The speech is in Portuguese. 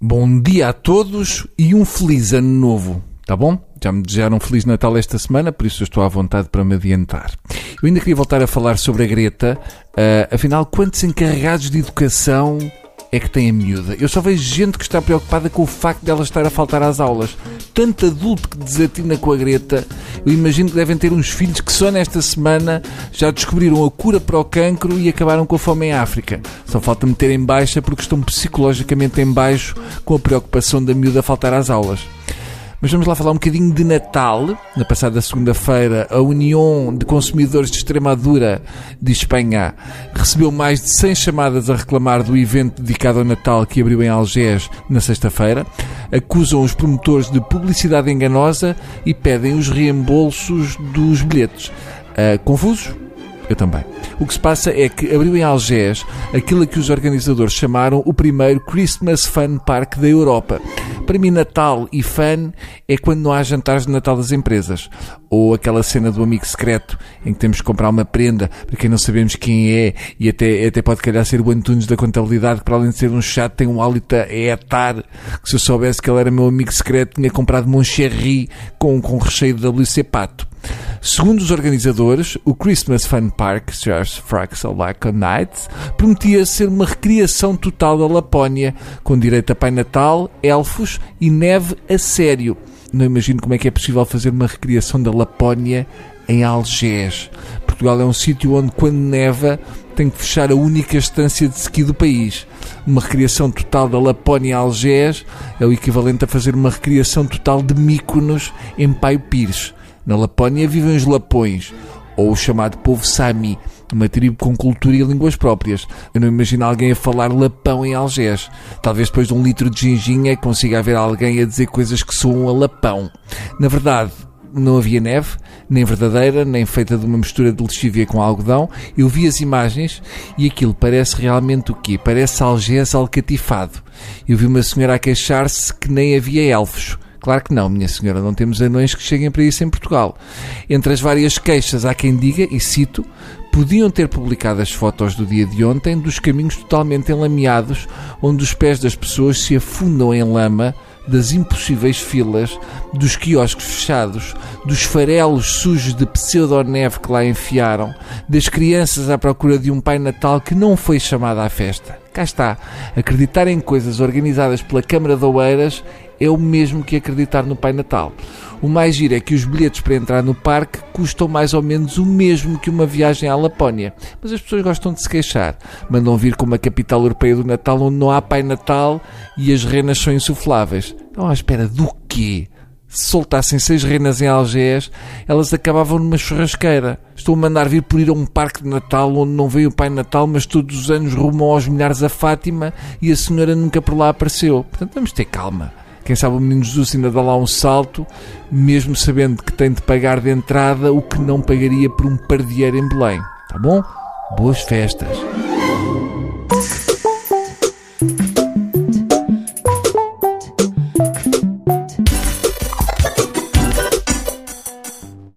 Bom dia a todos e um feliz ano novo, tá bom? Já me desejaram um feliz Natal esta semana, por isso eu estou à vontade para me adiantar. Eu ainda queria voltar a falar sobre a Greta, uh, afinal, quantos encarregados de educação é que tem a miúda? Eu só vejo gente que está preocupada com o facto dela estar a faltar às aulas. Tanto adulto que desatina com a Greta, eu imagino que devem ter uns filhos que só nesta semana já descobriram a cura para o cancro e acabaram com a fome em África. Só falta meter em baixa porque estão psicologicamente em baixo com a preocupação da miúda faltar às aulas. Mas vamos lá falar um bocadinho de Natal. Na passada segunda-feira, a União de Consumidores de Extremadura de Espanha recebeu mais de 100 chamadas a reclamar do evento dedicado ao Natal que abriu em Algés na sexta-feira. Acusam os promotores de publicidade enganosa e pedem os reembolsos dos bilhetes. Uh, confusos? Eu também. O que se passa é que abriu em Algés aquilo que os organizadores chamaram o primeiro Christmas Fun Park da Europa. Para mim, Natal e fun é quando não há jantares de Natal das empresas. Ou aquela cena do amigo secreto em que temos que comprar uma prenda para quem não sabemos quem é e até, até pode calhar ser o Antunes da contabilidade que para além de ser um chato tem um hálito a etar que se eu soubesse que ele era meu amigo secreto tinha comprado Moncherry com, com recheio de WC Pato. Segundo os organizadores, o Christmas Fun Park, Charles Fraxel Like Night, prometia ser uma recriação total da Lapónia, com direito a Pai Natal, elfos e neve a sério. Não imagino como é que é possível fazer uma recriação da Lapónia em Algés. Portugal é um sítio onde, quando neva, tem que fechar a única estância de ski do país. Uma recriação total da Lapónia Algés é o equivalente a fazer uma recriação total de Míconos em Paio Pires. Na Lapónia vivem os lapões, ou o chamado povo Sami, uma tribo com cultura e línguas próprias. Eu não imagino alguém a falar lapão em Algés. Talvez depois de um litro de ginginha consiga haver alguém a dizer coisas que soam a lapão. Na verdade, não havia neve, nem verdadeira, nem feita de uma mistura de lexívia com algodão. Eu vi as imagens e aquilo parece realmente o quê? Parece Algés alcatifado. Eu vi uma senhora a queixar-se que nem havia elfos. Claro que não, minha senhora, não temos anões que cheguem para isso em Portugal. Entre as várias queixas, há quem diga, e cito, podiam ter publicado as fotos do dia de ontem dos caminhos totalmente enlameados, onde os pés das pessoas se afundam em lama, das impossíveis filas, dos quiosques fechados, dos farelos sujos de pseudo-neve que lá enfiaram, das crianças à procura de um Pai Natal que não foi chamado à festa. Cá está, acreditar em coisas organizadas pela Câmara de Oeiras é o mesmo que acreditar no Pai Natal. O mais giro é que os bilhetes para entrar no parque custam mais ou menos o mesmo que uma viagem à Lapónia. Mas as pessoas gostam de se queixar. Mandam vir com uma capital europeia do Natal onde não há Pai Natal e as renas são insufláveis. Estão à espera do quê? Se soltassem seis renas em Algés, elas acabavam numa churrasqueira. Estou a mandar vir por ir a um parque de Natal onde não veio o Pai Natal, mas todos os anos rumam aos milhares a Fátima e a senhora nunca por lá apareceu. Portanto, vamos ter calma. Quem sabe o menino Jesus ainda dá lá um salto, mesmo sabendo que tem de pagar de entrada o que não pagaria por um pardieiro em Belém. Tá bom? Boas festas!